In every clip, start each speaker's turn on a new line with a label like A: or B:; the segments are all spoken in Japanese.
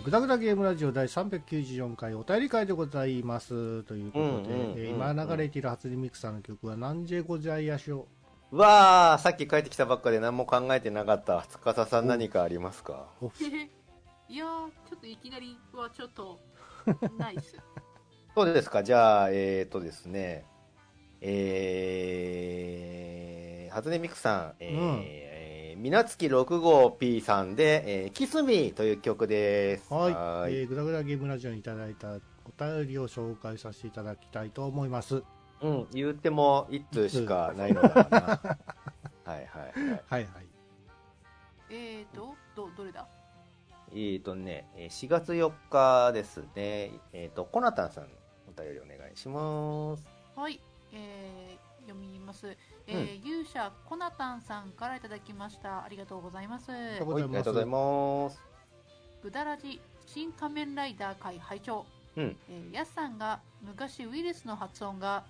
A: ー、ぐだぐだゲームラジオ第394回お便り会でございます。ということで、今流れている初音ミクさんの曲はなんじゃございやしょ
B: うわあさっき帰ってきたばっかで何も考えてなかった。司さん何かありますか？
C: いやー、ちょっといきなりはちょっと、ナイス。
B: そうですか。じゃあえっ、ー、とですね。えー、初音ミクさん、えー
A: うん。
B: えーみなつき6号 P さんで、えーキスミーという曲です。
A: はい、
B: ー
A: えー、ぐだぐだゲームラジオにいただいたお便りを紹介させていただきたいと思います
B: うん、言っても1通しかないのだかな。はいはいはい。
A: はいはい
C: えーと、ど、どれだ？
B: えーとね、えー4月4日ですね。えっ、と、コナタンさん、お便りお願いします。
C: はい、えー、読みます。えー勇者コナタンさんからいただきました。ありがとうございます。
B: ありがとうございます。
C: ぐだらじ新仮面ライダー会拝聴
B: うん、
C: えー、ヤスさんが昔ウイルスの発音が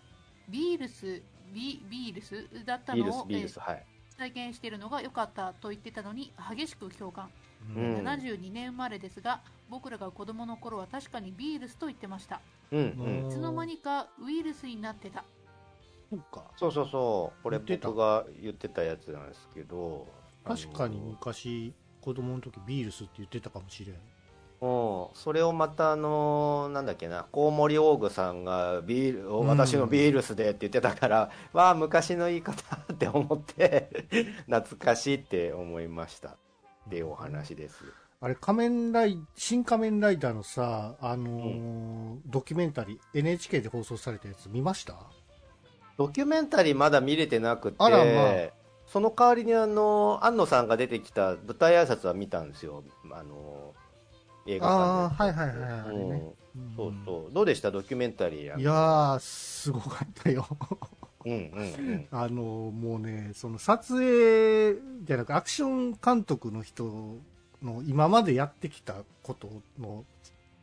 C: ビールスビビールスだったのをえ
B: ビーはい。
C: ー体験しているのが良かったと言ってたのに激しく共感、
B: うん
C: 72年生まれですが僕らが子供の頃は確かにビールスと言ってました
B: うん。
C: いつの間にかウイルスになってた
A: そうか。
B: そうそうそう。これ僕が言ってたやつなんですけど。
A: 確かに昔子供の時ビールスって言ってたかもしれん。
B: うん、それをまたあのなんだっけな。コウモリオーグさんがビール
A: うん
B: 私のビールスでって言ってたから、わあ昔の言い方って思って 懐かしいって思いました。っていうお話です。
A: あれ仮面ライ新仮面ライダーのさあのードキュメンタリー NHK で放送されたやつ見ました？
B: ドキュメンタリーまだ見れてなくて
A: まあ。
B: その代わりにあの安野さんが出てきた舞台挨拶は見たんですよ。あの映画館で。
A: はいはいはいあれね。
B: うん。そうそう。どうでした？ドキュメンタリー。
A: いやーすごかったよ。
B: うんうんうん。
A: あのもうねその撮影じゃなくアクション監督の人の今までやってきたことの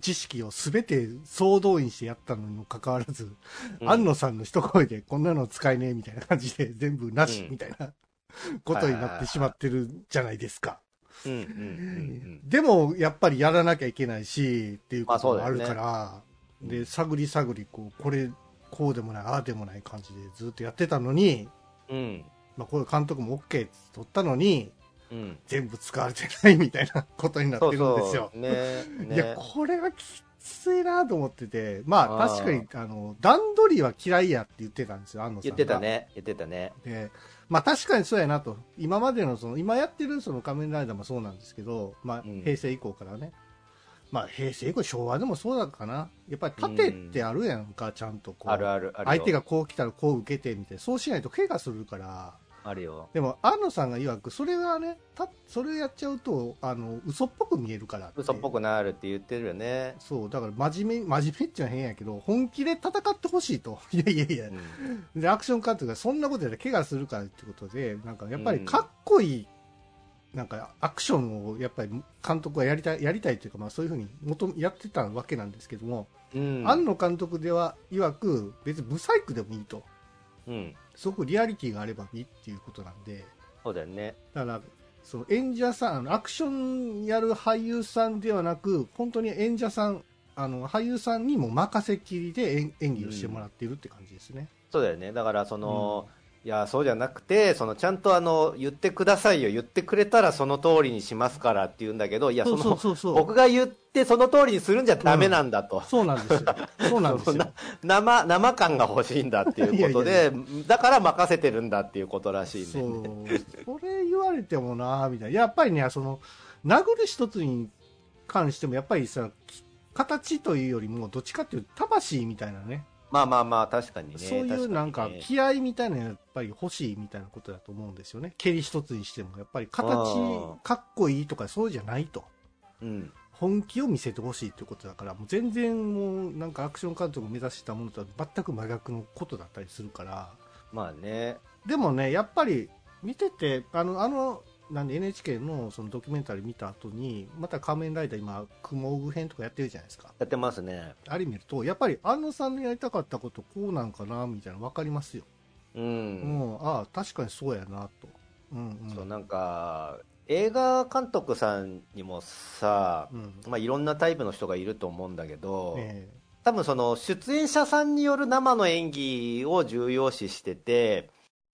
A: 知識を全て総動員してやったのにもかかわらず、
B: うん。
A: 安野さんの一声でこんなの使えねえみたいな感じで全部なし
B: うん。
A: みたいなことになってしまってるじゃないですか。でもやっぱりやらなきゃいけないしっていうこともあるから、
B: うん
A: で探り探りこうこれこうでもないああでもない感じでずっとやってたのに、
B: うん。うん
A: まあ、これ監督も OK って取ったのに
B: うん。
A: 全部使われてないみたいなことになってるんですよ。
B: ねね。
A: いやこれはきついなと思ってて。まあ確かにあの段取りは嫌いやって言ってたんですよ安野さんが。
B: 言ってたね。言ってたね。
A: でまあ確かにそうやなと。今までのその今やってるその仮面ライダーもそうなんですけど、まあ
B: うん、
A: 平成以降からね、まあ平成以降昭和でもそうだかな。やっぱり盾ってあるやんか、ちゃんとこう。
B: あるあるあるよ。
A: 相手がこう来たらこう受けてみたいな。そうしないと怪我するから
B: あるよ。
A: でも安野さんが曰くそれがねたそれやっちゃうとあの嘘っぽく見えるからって。
B: 嘘っぽくなるって言ってるよね。
A: そうだから真面目真面目っちゃ変やけど本気で戦ってほしいと。いやいやいや。
B: うん。
A: でアクション監督がそんなことやったら怪我するからってことでなんかやっぱりかっこいい、なんかアクションをやっぱり監督はやりたいやりたいというか、まあ、そういうふうにやってたわけなんですけども、
B: うん。
A: 庵野監督では曰く別にブサイクでもいいと
B: うん。
A: すごくリアリティがあればいいっていうことなんで。
B: そうだよね。
A: だからその演者さんアクションやる俳優さんではなく本当に演者さんあの俳優さんにも任せきりで演演技をしてもらっているって感じですね。
B: そうだよね。だからその、いやそうじゃなくてそのちゃんとあの言ってくださいよ言ってくれたらその通りにしますからって言うんだけどいやその僕が言ってその通りにするんじゃダメなんだと、
A: そうなんですよ。そうなんですよ。
B: な生生感が欲しいんだっていうことで
A: いやい
B: だから任せてるんだっていうことらしい
A: そ
B: ね
A: う。それ言われてもなみたいな。やっぱりね、その、殴る一つに関しても、やっぱりさ、き形というよりも、どっちかっていうと、魂みたいなね。
B: まあまあまあ確かにね。
A: そういうなんか気合みたいなのやっぱり欲しいみたいなことだと思うんですよね。蹴り一つにしても、やっぱり形かっこいいとかそうじゃないと。
B: うん。
A: 本気を見せてほしいってことだから、もう全然もうなんかアクション監督を目指したものとは全く真逆のことだったりするから、
B: まあね。
A: でもね、やっぱり見てて、あの、あの、なんで NHK のそのドキュメンタリー見た後に、また仮面ライダー今、雲具編とかやってるじゃないですか。
B: やってますね
A: あれ見ると、やっぱり安野さんのやりたかったことこうなんかな、みたいなの分かりますよ。
B: う、
A: うんん、ああ、確かにそうやな、と。うん、うん。
B: そうなんか映画監督さんにもさ、
A: うん
B: まあ、いろんなタイプの人がいると思うんだけど、
A: え
B: 多分その出演者さんによる生の演技を重要視してて、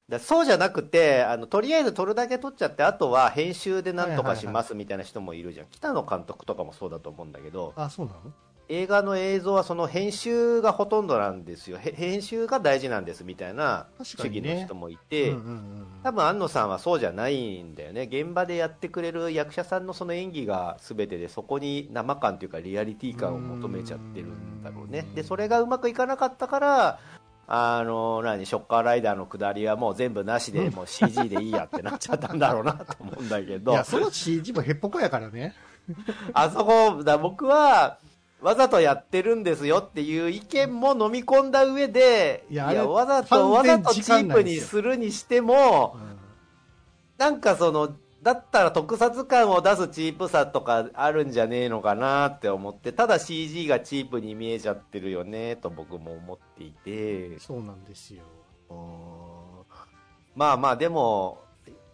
B: だそうじゃなくてあの、とりあえず撮るだけ撮っちゃって、あとは編集でなんとかしますみたいな人もいるじゃん、北野監督とかもそうだと思うんだけど、
A: えあそうなの？
B: 映画の映像はその編集がほとんどなんですよ、へ編集が大事なんですみたいな主義の人もいて、
A: うんうんうん
B: 多分安野さんはそうじゃないんだよね、現場でやってくれる役者さんのその演技が全てで、そこに生感というか、リアリティ感を求めちゃってるんだろうね。
A: う、ん。
B: でそれがうまくいかなかったから、あの何ショッカーライダーの下りはもう全部なしで、もう CG でいいやってなっちゃったんだろうなと思うんだけど。
A: いや、その CG もへっぽこやからね。
B: あそこだ、僕は、わざとやってるんですよっていう意見も飲み込んだ上で、いや、わざと、わざとチープに
A: す
B: るにしても、なんかその、だったら特撮感を出すチープさとかあるんじゃねえのかなって思って、ただ CG がチープに見えちゃってるよねと僕も思っていて、
A: そうなんですよ。
B: まあまあでも、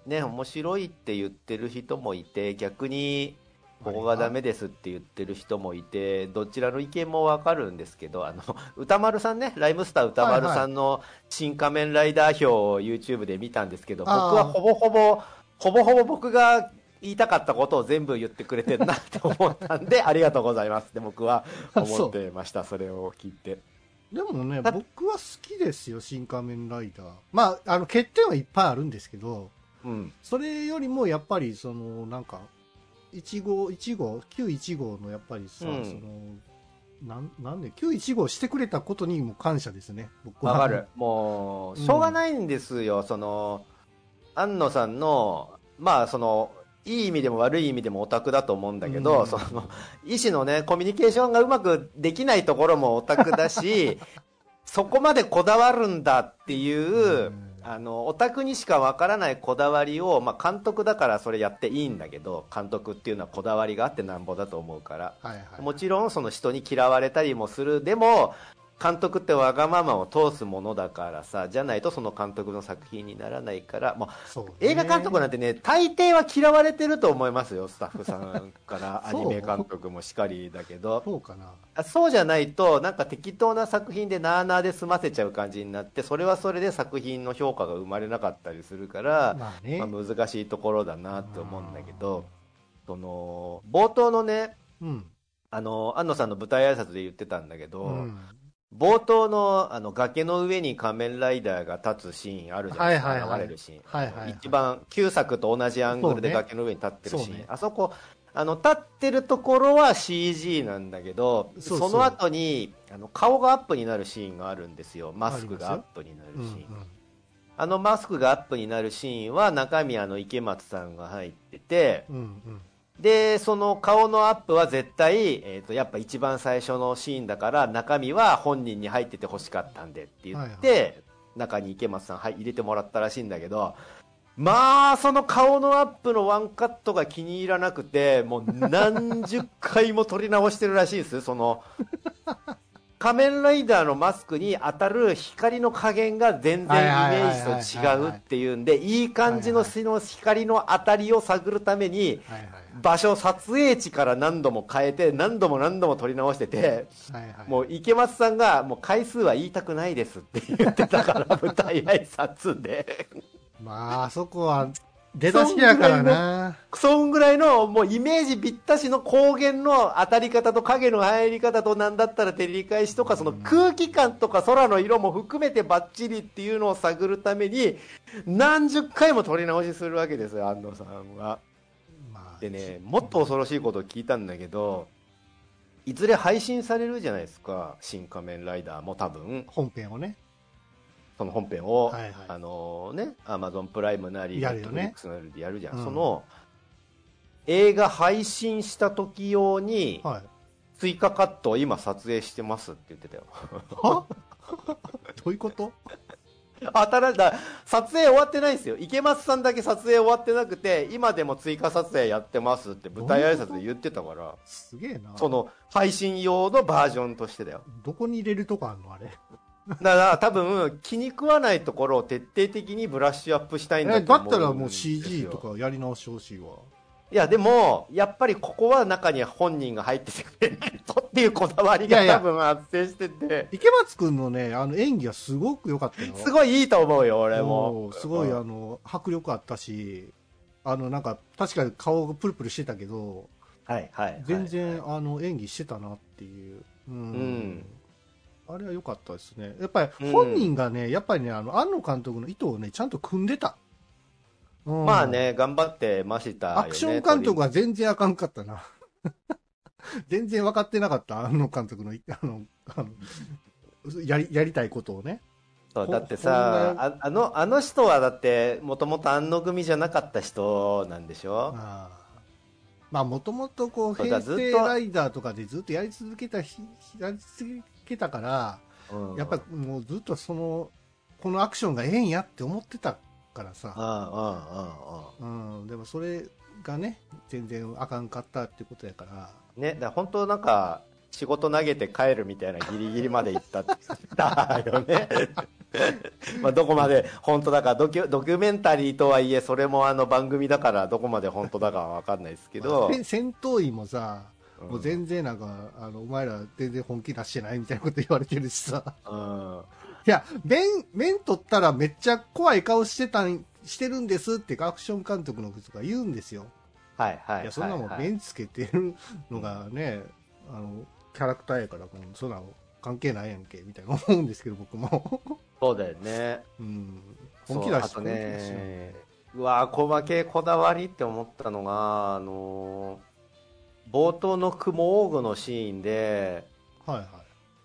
B: ね、面白いって言ってる人もいて、逆に、ここがダメですって言ってる人もいて、どちらの意見もわかるんですけど、あの、歌丸さんね、ライムスター歌丸さんの新仮面ライダー表を YouTube で見たんですけど、僕はほぼほぼ、ほぼほぼ僕が言いたかったことを全部言ってくれてるなって思ったんで、ありがとうございますって僕は思ってました、それを聞いて。
A: でもね、
B: だ
A: 僕は好きですよ、新仮面ライダー。まあ、あの、欠点はいっぱいあるんですけど、
B: うん。
A: それよりもやっぱり、その、なんか、1号、1号、915号のやっぱりさ、
B: うん
A: その、なん、なんで、915号してくれたことにも感謝ですね、僕は。
B: わかる。もう、しょうがないんですよ、その、安野さんの、まあ、その、いい意味でも悪い意味でもオタクだと思うんだけど、
A: うん
B: その、医師のね、コミュニケーションがうまくできないところもオタクだし、そこまでこだわるんだっていう、
A: うん
B: あの、オタクにしかわからないこだわりを、まあ、監督だからそれやっていいんだけど、監督っていうのはこだわりがあってなんぼだと思うから。
A: はいはい。
B: もちろんその人に嫌われたりもするでも監督ってわがままを通すものだからさじゃないとその監督の作品にならないからもう
A: ね
B: 映画監督なんてね大抵は嫌われてると思いますよスタッフさんから アニメ監督もしかりだけど
A: そうかな。
B: あそうじゃないとなんか適当な作品でなあなあで済ませちゃう感じになってそれはそれで作品の評価が生まれなかったりするから、
A: まあね。
B: まあ、難しいところだなって思うんだけどその冒頭のね
A: うん。
B: あの安野さんの舞台挨拶で言ってたんだけど、
A: うん。
B: 冒頭のあの崖の上に仮面ライダーが立つシーンあるじゃないですか、
A: はいはいはい。
B: 現れるシーン、
A: はいはいはい。
B: 一番旧作と同じアングルで崖の上に立ってるシーン、
A: ね
B: あそこあの立ってるところは CG なんだけど
A: そ
B: の後にあの顔がアップになるシーンがあるんですよ。マスクがアップになる
A: うん
B: シーン、あのマスクがアップになるシーンは中身あの池松さんが入ってて
A: うん。うんうん。
B: でその顔のアップは絶対、えー、とやっぱ一番最初のシーンだから中身は本人に入ってて欲しかったんでって言って、中に池松さんはい入れてもらったらしいんだけどまあその顔のアップのワンカットが気に入らなくてもう何十回も撮り直してるらしいですその仮面ライダーのマスクに当たる光の加減が全然イメージと違うっていうんでいい感じのその光の当たりを探るために場所撮影地から何度も変えて何度も何度も撮り直してて。もう池松さんがもう回数は言いたくないですって言ってたから舞台挨拶で。
A: まあ、あそこは、出だしやからな。
B: そんぐらいのもうイメージぴったしの光源の当たり方と影の入り方となんだったら照り返しとかその空気感とか空の色も含めてバッチリっていうのを探るために何十回も撮り直しするわけですよ安藤さんは。
A: まあ
B: でね、もっと恐ろしいことを聞いたんだけど、いずれ配信されるじゃないですか、新仮面ライダーも多分、
A: 本編をね。
B: その本編を、
A: はいはい
B: あのね、アマゾンプライムなり、
A: やるよね
B: Netflix なりでやるじゃん。
A: うん
B: その、映画配信した時用に、
A: はい。
B: 追加カットを今撮影してますって言ってたよ。
A: は？どういうこと？
B: 新だ撮影終わってないんですよ。池松さんだけ撮影終わってなくて、今でも追加撮影やってますって舞台挨拶で言ってたから、
A: すげえな。
B: その配信用のバージョンとしてだよ。
A: どこに入れるとこあんのあれ？
B: だから多分気に食わないところを徹底的にブラッシュアップしたいんだ
A: え
B: と思う
A: だったらもう CG とかやり直してほしいわ
B: いやでもやっぱりここは中に本人が入っててくれないとっていうこだわりが多分発生してて。
A: 池松君のねあの演技はすごく良かったよ
B: すごいいいと思うよ俺
A: お
B: も
A: ーすごい
B: うん
A: あの迫力あったしあのなんか確かに顔がプルプルしてたけど
B: はいはい
A: 全然、あの演技してたなっていう、うん。
B: ん
A: あれは良かったですね。やっぱり本人がね、やっぱりねあの庵野監督の意図をねちゃんと組んでた、うん。
B: まあね頑張ってましたよね
A: アクション監督は全然あかんかったな。全然分かってなかった庵野監督のあのあのやりやりたいことをね。ほ
B: そうだってさああのあの人はだってもともと安野組じゃなかった人なんでしょ？
A: ああ。まあもともとこう平成ライダーとかでずっとやり続けたひやり続けたから
B: うん。
A: やっぱりもうずっとそのこのアクションがええんやって思ってたからさ、
B: うんうんうんうん
A: うん、でもそれがね全然あかんかったってことやから。
B: ね、だから本当なんか仕事投げて帰るみたいなギリギリまで行っただよね。まあどこまで本当だからドキュドキュメンタリーとはいえそれもあの番組だからどこまで本当だかは分かんないですけど、
A: まあ戦闘員もさ、
B: うん。
A: もう全然なんかあのお前ら全然本気出してないみたいなこと言われてるしさ。
B: うん。
A: いや面面取ったらめっちゃ怖い顔してたんしてるんですってアクション監督の人が言うんですよ。
B: はいはいはい、
A: い。やそんなもん
B: はい
A: 面つけてるのがね、あのキャラクターやからもうそんなの関係ないやんけみたいな思うんですけど僕も、
B: そうだよね。
A: うん、本気だし
B: あとねうわー細けいこだわりって思ったのがあのー冒頭の雲オーグのシーンで
A: はいはい。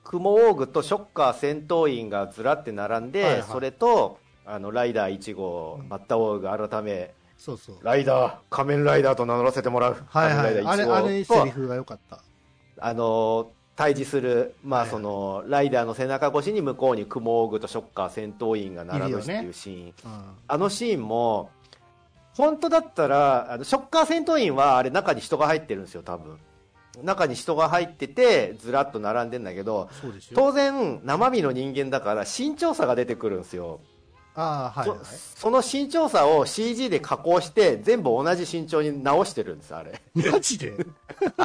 B: 雲オーグとショッカー戦闘員がずらって並んで、
A: はいはい。
B: それとあのライダー1号、
A: うん
B: バッタオーグ改め
A: そうそう。
B: ライダー仮面ライダーと名乗らせてもらう、
A: はいはい。あれ
B: 仮面ライダー1号。
A: あれセリフが良かった。
B: あの対峙する、まあ
A: はいはい。
B: そのライダーの背中越しに向こうに雲オーグとショッカー戦闘員が並ぶって
A: い
B: うシーン、
A: うん。
B: あのシーンも本当だったらあのショッカー戦闘員はあれ中に人が入ってるんですよ多分。中に人が入っててずらっと並んでんだけど当然生身の人間だから身長差が出てくるんですよ、
A: ああはいはい。
B: そその身長差を CG で加工して全部同じ身長に直してるんですあれ。
A: マジで？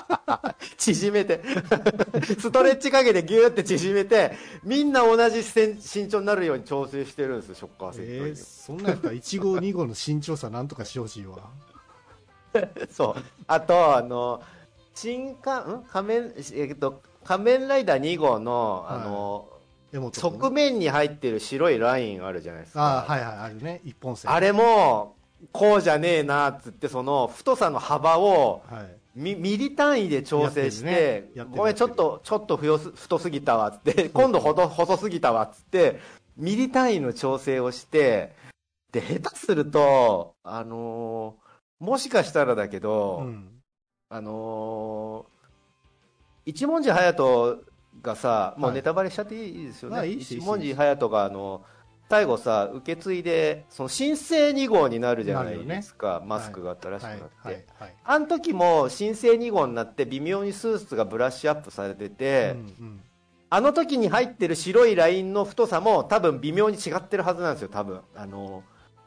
B: 縮めて。ストレッチかけてギューって縮めてみんな同じ身長になるように調整してるんですよショッカー戦闘員、
A: えー、そんなんやったら1号2号の身長差なんとかしてほしいわ。
B: そう。あとあの新かん？仮面えっと仮面ライダー2号のあの、側面に入ってる白いラインあるじゃないですか。
A: ああはいはいあるね。一本線。
B: あれもこうじゃねえなっつってその太さの幅を
A: はい。
B: ミミリ単位で調整して、ごめんちょっとちょっと太す太すぎたわっつって今度ほど細すぎたわっつってミリ単位の調整をしてで下手するとあのーもしかしたらだけど、
A: うん。
B: あのー一文字隼人がさもうネタバレしちゃっていいですよね、
A: あい
B: 一文字隼人があの最後さ受け継いでその新生2号になるじゃないですか、マスクが新しくなって、
A: はいはいはい
B: あの時も新生2号になって微妙にスーツがブラッシュアップされてて、
A: うんうん。
B: あの時に入ってる白いラインの太さも多分微妙に違ってるはずなんですよ多分。あの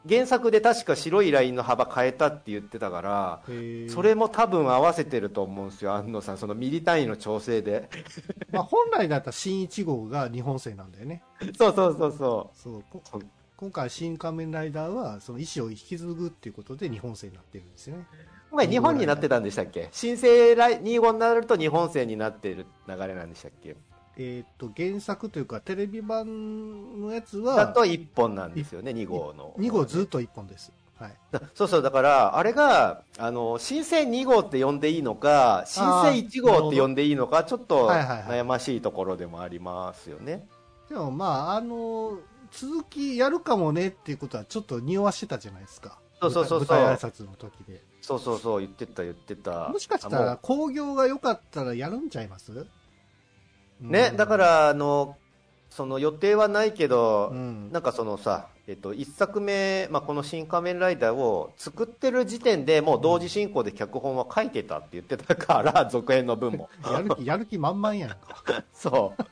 B: 原作で確か白いラインの幅変えたって言ってたからそれも多分合わせてると思うんですよ安野さん。そのミリ単位の調整で。
A: まあ、本来だったら新1号が日本製なんだよね。
B: そうそうそうそ
A: そうこ
B: そう
A: 今回新仮面ライダーはその意思を引き継ぐっていうことで日本製になってるんですよね。
B: う前日本になってたんでしたっけ？新生ライ2号になると日本製になってる流れなんでしたっけ？
A: えっ、と原作というかテレビ版のやつ
B: だ
A: は
B: と1本なんですよね2号の。
A: 2号ずっと1本です。はい。
B: だそうそうだからあれがあの新生2号って呼んでいいのか新生1号って呼んでいいのかちょっと
A: はいはいはい。
B: 悩ましいところでもありますよね、
A: でもまああの続きやるかもねっていうことはちょっと匂わしてたじゃないですか。
B: そうそうそうそう。
A: 舞台挨拶の時で。
B: そうそうそう言ってた言ってた。
A: もしかしたら興行が良かったらやるんちゃいます？
B: うね、だからあのその予定はないけど、
A: うん
B: なんかそのさ、えっと、1作目、まあ、この「新仮面ライダー」を作ってる時点でもう同時進行で脚本は書いてたって言ってたから続編の分も
A: やる気 やる気満々やんか
B: そう。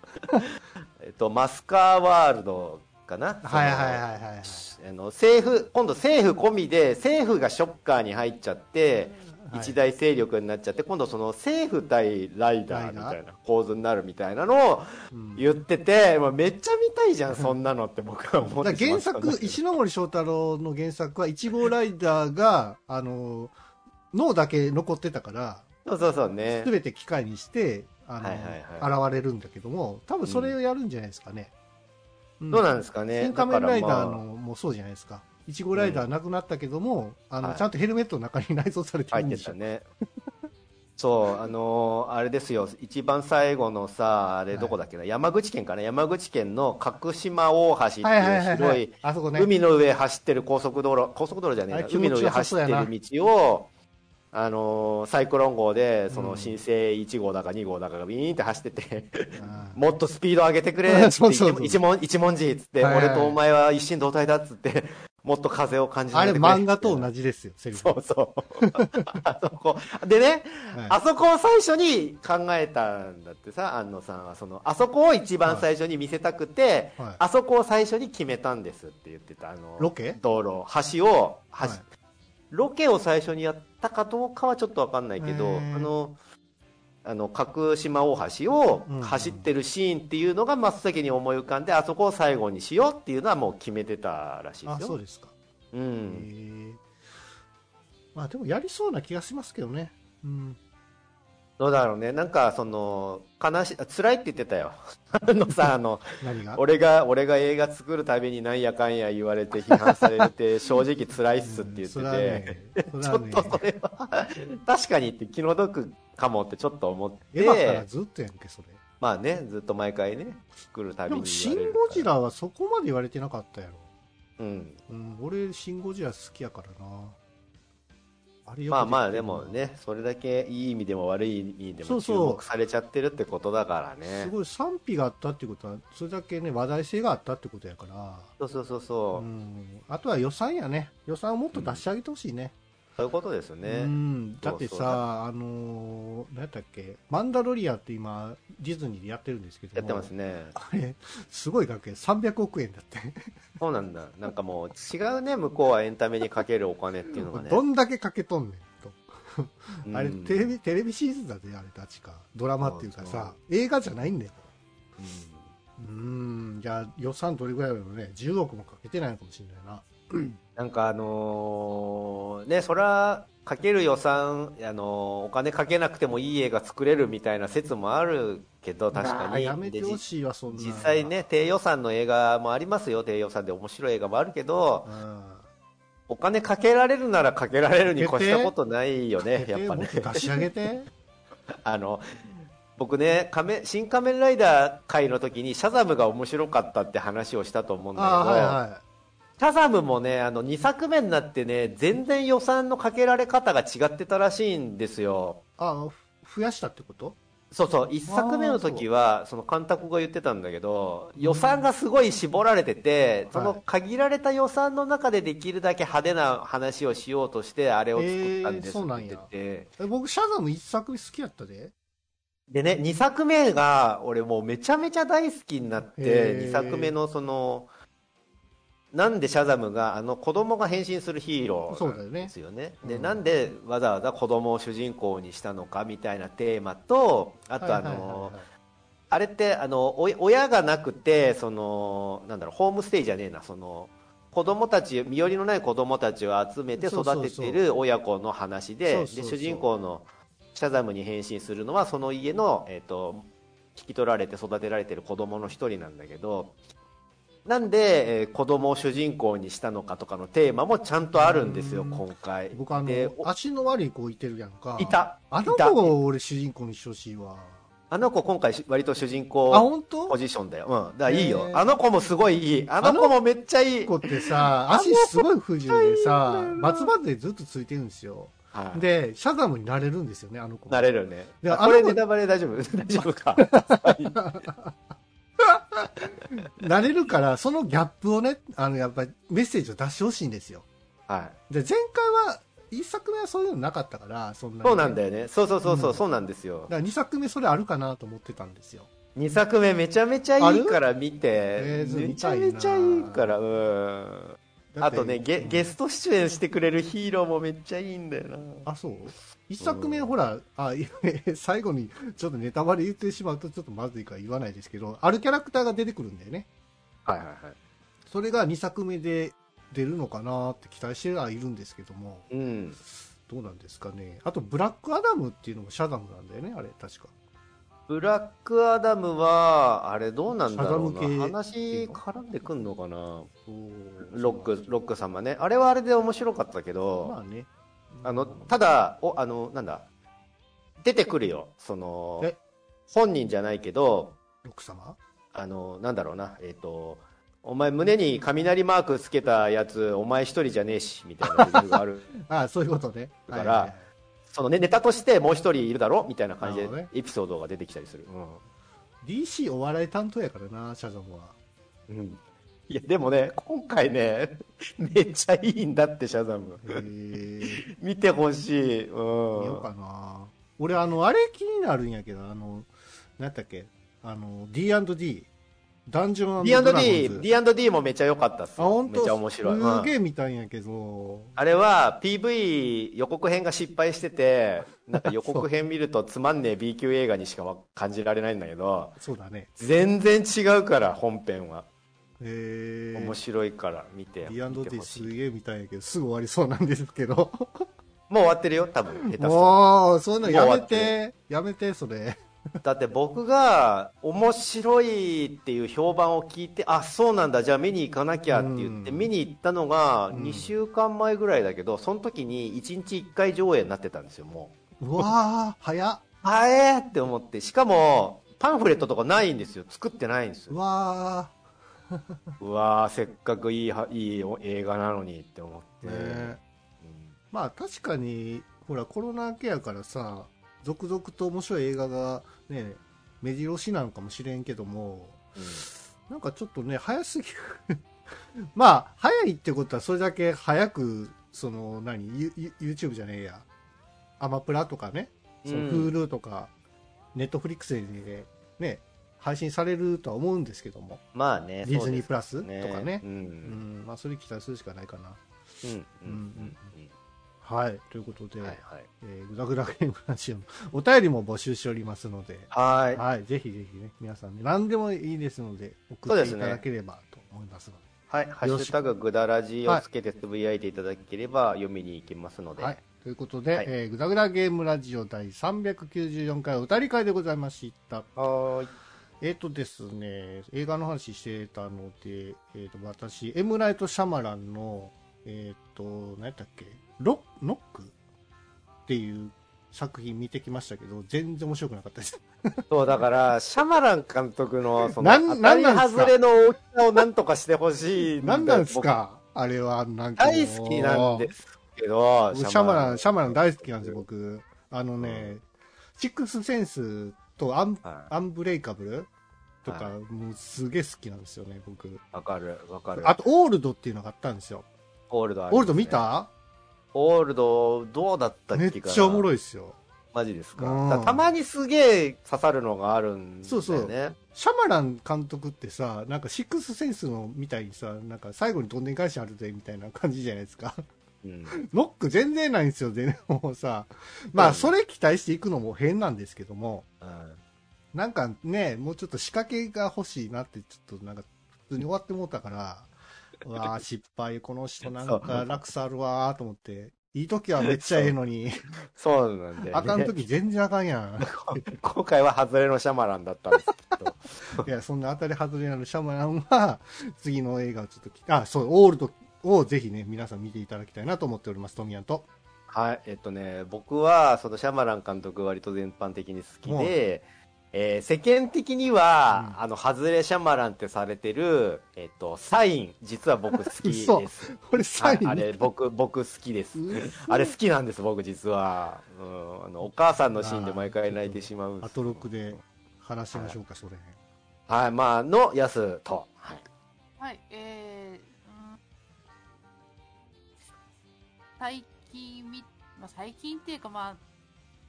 B: えっと、マスカーワールドかな？
A: はいはいはいはいはい。
B: あの政府今度政府込みで政府がショッカーに入っちゃって、
A: はい
B: 一大勢力になっちゃって今度その政府対ライダーみたいな構図になるみたいなのを
A: うん。
B: 言ってて、まあめっちゃ見たいじゃんそんなのって僕は思ってしまったんだけど。
A: 作、石ノ森章太郎の原作は、1号ライダーが、あの、脳だけ残ってたから、
B: そうそうそうね。
A: すべて機械にして、あの、
B: はいはい
A: 現れるんだけども、多分それをやるんじゃないですかね。うん。
B: どうなんですかね。
A: 新仮面ライダーの
B: ま
A: もそうじゃないですか。1号ライダーなくなったけども、あの、
B: はい。
A: ちゃんとヘルメットの中に内蔵されてるんで
B: ね。そうあのーあれですよ。一番最後のさあれどこだっけな、山口県かな？山口県の角島大橋っていう
A: はい。
B: 海の上走ってる高速道路高速道路じゃねえな。海の上走ってる道をあのーサイクロン号でその
A: うん。
B: 新生1号だか2号だかがビーンって走ってて、
A: うん
B: もっとスピード上げてくれって一文字っつって、
A: はいはいはい。
B: 俺とお前は一心同体だっつってもっと風を感じ
A: あれ
B: てくれ
A: 漫画と同じですよ、セリフ。
B: そうそう。あそこ。でね、
A: はい
B: あそこを最初に考えたんだってさ、安野さんは。その、あそこを一番最初に見せたくて、
A: はい
B: あそこを最初に決めたんですって言ってた。あの、
A: ロケ？
B: 道路、橋を、橋、
A: はい
B: ロケを最初にやったかどうかはちょっとわかんないけど、あの、あの、角島大橋を
A: うん
B: 走ってるシーンっていうのが真っ先に思い浮かんで、あそこを最後にしようっていうのはもう決めてたらしいで
A: あ、
B: すよ。
A: そうですか。
B: う
A: へ
B: ん。
A: えまあでもやりそうな気がしますけどね。うん。
B: どうだろうね。なんか、その、悲し辛いって言ってたよ。あのさ、あの、
A: 何が？
B: 俺が、俺が映画作るたびになんやかんや言われて批判されて、正直辛いっすって言ってて、
A: ね、それ
B: ちょっとそれは、確かにって気の毒かもってちょっと思っ
A: エヴァから
B: て、
A: ずっとやんけ、それ。
B: まあね、ずっと毎回ね、作るたびに
A: でも、シン・。ゴジラはそこまで言われてなかったやろ。
B: うん。
A: うん、俺、シン・ゴジラ好きやからな。あ
B: まあまあ、
A: で
B: もね、それだけいい意味でも悪い意味でも注目されちゃってるってことだからね。
A: すごい賛否があったってことは、それだけね、話題性があったってことやから。
B: そうそうそうそうう。
A: ん。あとは予算やね。予算をもっと出してあげてほしいね。
B: そういうことですよ
A: う
B: ね。
A: ん。だってさ、あのー、何やったっけ、マンダロリアンって今、ディズニーでやってるんですけども
B: やってますね。
A: あれ、すごい額円、300億円だって。
B: そうなんだ。なんかもう違うね、向こうはエンタメにかけるお金っていうのがね。
A: どんだけかけとんねんと。
B: うん
A: あれ、テレビ、テレビシリーズだで、あれ確か。ドラマっていうかさ、映画じゃないんだよ。うーん、じゃあ予算どれぐらいだろうね。10億もかけてないのかもしれないな。
B: なんかあのーね、それはかける予算、あのーお金かけなくてもいい映画作れるみたいな説もあるけど、確
A: ま
B: かに。
A: あやめて
B: で
A: ほしいわ、そんなの
B: 実際ね、低予算の映画もありますよ。低予算で面白い映画もあるけど、
A: うん。
B: お金かけられるならかけられるに越したことないよね、やっぱね
A: もっ。と出し上げて。
B: あの、僕ね、仮面新仮面ライダー会の時にシャザムが面白かったって話をしたと思うんだけど、ャザムもね、あの、2作目になってね、全然予算のかけられ方が違ってたらしいんですよ。
A: い。あふ増やしたってこと？
B: そうそう、1作目の時は、その監督が言ってたんだけど、予算がすごい絞られてて、その限られた予算の中でできるだけ派手な話をしようとして、あれを作ったんですって
A: えーそうなんや。
B: 言ってて、
A: え僕、シャザム1作目好きやったで。
B: でね、2作目が、俺もうめちゃめちゃ大好きになって、
A: へー。
B: 2作目のその、なんでシャザムがあの子供が変身するヒーローなんですよね。で、
A: うん。
B: なんでわざわざ子供を主人公にしたのかみたいなテーマと、あとあの
A: はい、
B: あれってあのお親がなくてそのなんだろうホームステイじゃねえな。その子供たち身寄りのない子供たちを集めて育てている親子の話でで主人公のシャザムに変身するのはその家の、えー、と引き取られて育てられている子供の一人なんだけどなんで、えー子供を主人公にしたのかとかのテーマもちゃんとあるんですよ
A: うん
B: 今回
A: 僕、あ
B: で
A: の、足の悪い子いてるやんか。
B: い。た
A: あの子を俺主人公にしてほしいわ。
B: あの子今回割と主人
A: あ、
B: 公ポジションだよ、うん、だからいいよ、あの子もすごいいいあの子もめっちゃいい
A: 子ってさ、足すごい不自由でさ、松葉でずっとついてるんですよ。
B: はい
A: で、シャザムになれるんですよね、あの子。
B: なれるね。
A: であ
B: れネタバレ大丈夫？大丈夫か。
A: なれるから、そのギャップをね、あの、やっぱりメッセージを出してほしいんですよ。
B: はい。
A: で、前回は、一作目はそういうのなかったから、そんなにね
B: そうなんだよね。そうそうそうそう、
A: うん
B: そうなんですよ。
A: だから二作目それあるかなと思ってたんですよ。
B: 2作目めちゃめちゃいいから見て、
A: えー
B: めちゃめちゃいいからうんあとねゲゲスト出演してくれるヒーローもめっちゃいいんだよな。
A: あ、そう？一作目、ほら、あ、い 最後にちょっとネタバレ言ってしまうとちょっとまずいから言わないですけど、あるキャラクターが出てくるんだよね。
B: はいはいはい。
A: それが2作目で出るのかなって期待してはいるんですけども、
B: うん。
A: どうなんですかね。あと、ブラックアダムっていうのもシャダムなんだよね、あれ、確か。
B: ブラックアダムはあれどうなんだろうな。話絡んでくんのかな。ロックロック様ね。あれはあれで面白かったけど、
A: まあね。
B: あのただおあのなんだ。出てくるよ。その
A: え？
B: 本人じゃないけど
A: ロック様？
B: あのなんだろうな。えっ、とお前胸に雷マークつけたやつお前一人じゃねえしみたいなセリフがある。
A: あそういうことね。
B: だから
A: はいはいはい
B: その、ね、ネタとしてもう一人いるだろみたいな感じでエピソードが出てきたりする、
A: DC お笑い担当やからな、シャダムは。
B: うん。うんいやでもね今回ね めっちゃいいんだってシャザム。見てほしい、うん、
A: 見ようかな。俺、あの、あれ気になるんやけど、あの、なんだっけ、あの、D&D。ダンジョン
B: D&D
A: ズ。
B: D&D もめっちゃ良かったっす
A: あ、本当？
B: めっちゃ面白い、うん
A: すげえ見たんやけど、
B: あれは PV 予告編が失敗しててなんか予告編見るとつまんねえ B 級映画にしかわ感じられないんだけど
A: そうだね。
B: 全然違うから本編は
A: へえ。
B: 面白いから見て
A: D&D すげえ見たんやけど、すぐ終わりそうなんですけど。
B: もう終わってるよ多分下手す
A: う、そういうのやめて、やめて、それ。
B: だって僕が面白いっていう評判を聞いてあそうなんだじゃあ見に行かなきゃって言って
A: うん。
B: 見に行ったのが
A: うん。
B: 2週間前ぐらいだけどその時に1日1回上映になってたんですよもう。
A: うわー、早っ。
B: はえーって思って。しかもパンフレットとかないんですよ。作ってないんです
A: う
B: よ
A: わ
B: うわー せっかくいいはいい映画なのにって思って、
A: ー。ね
B: うん
A: まあ確かに、ほら、コロナ明けやからさ、続々と面白い映画がね、目白押しなのかもしれんけども、なんかちょっとね、早すぎる。まあ、早いってことはそれだけ早く、その、何、YouTube じゃねえや。アマプラとかね、その
B: うん
A: Hulu とか、ネットフリックスでね、配信されるとは思うんですけども、
B: まあね
A: ディズニープラスとかね
B: う。
A: うんん、まあそれ期待するしかないかな。
B: うんうん
A: うんはい、ということで、
B: うんはいはい。
A: えーグダグダゲームラジオの お便りも募集しておりますので、
B: はい。
A: はい、ぜひぜひね、皆さんね、何でもいいですので、送っていただければと思いますので。
B: はい、ハッシュタグぐだらじをつけてつぶやいていただければ読みに行きますので、
A: はい。ということで、
B: はい。
A: えーグダグダゲームラジオ第394回おたり会でございました。
B: はーい。
A: えっ、とですね、映画の話してたので、えっ、と、私、エムライト・シャマランの、えっ、と、何やったっけ、ロノックっていう作品見てきましたけど、全然面白くなかったです。
B: そうだからシャマラン監督の その
A: なん
B: 当たり
A: なんなんすか？
B: 外れの大きさをなんとかしてほしい
A: 何なんですか？あれは、なん
B: 僕
A: か。
B: 大好きなんですけど
A: 僕シャマラン、シャマラン大好きなんですよ、僕。あのね、シックスセンスとアン
B: は
A: アンブレイカブルとか、
B: は
A: もうすげえ好きなんですよね、僕。
B: いわかるわかる
A: あと、オールドっていうのがあったんですよ。
B: オールドあね
A: オールド見た？
B: オールドどうだったっ
A: め
B: けかな。
A: っちゃおもろいですよ。
B: マジですか。からたまにすげえ刺さるのがあるんだよね。
A: そうそう。シャマラン監督ってさ、なんかシックスセンスのみたいにさ、なんか最後にどんでん返しあるぜみたいな感じじゃないですか。
B: うん。
A: ノック全然ないんですよ、全然。もうさ。まあ、
B: うん。
A: それ期待していくのも変なんですけども、
B: うん。
A: なんかね、もうちょっと仕掛けが欲しいなって、ちょっとなんか、普通に終わってもうたから、うわー失敗、この人なんか落差あるわーと思って、いい時はめっちゃええのに、
B: そう。なんだよ、ね、
A: あかん時全然あかんやん。
B: 今回は外れのシャマランだったんですけど。
A: いや、そんな当たり外れなのシャマランは、次の映画をちょっとき、あ、そう、オールドをぜひね、皆さん見ていただきたいなと思っております、トミヤンと。
B: はい、えっとね、僕は、そのシャマラン監督割と全般的に好きで、えー世間的には、
A: うん
B: あの、外れシャマランってされてる、えっと、サイン、実は僕好きです。
A: 嘘これサイン、
B: はい、あれ、僕、僕好きです。
A: う
B: あれ好きなんです、僕実は。うん、あの、お母さんのシーンで毎回泣いてしまうんです
A: アトロクで話しましょうか、それ。
B: はい、まあ、の、やすと。はい。
C: はい、えー、うん最近み、まあ、最近っていうかまあ、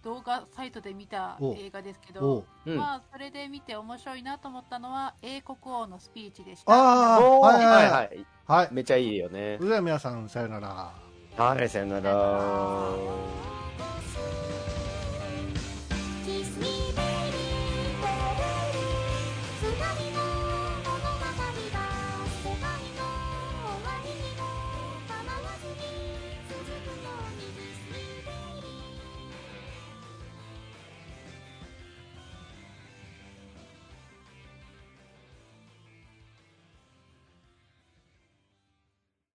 C: 動画サイトで見た
A: お
C: 映画ですけ
A: お
C: ど、
B: うん
C: まあ、それで見て面白いなと思ったのは、英国王のスピーチでした。
A: ああ、はいはいは。
B: はいい
A: はい。
B: めっちゃいいよね
A: それでは皆さん、さよなら。
B: はいさよなら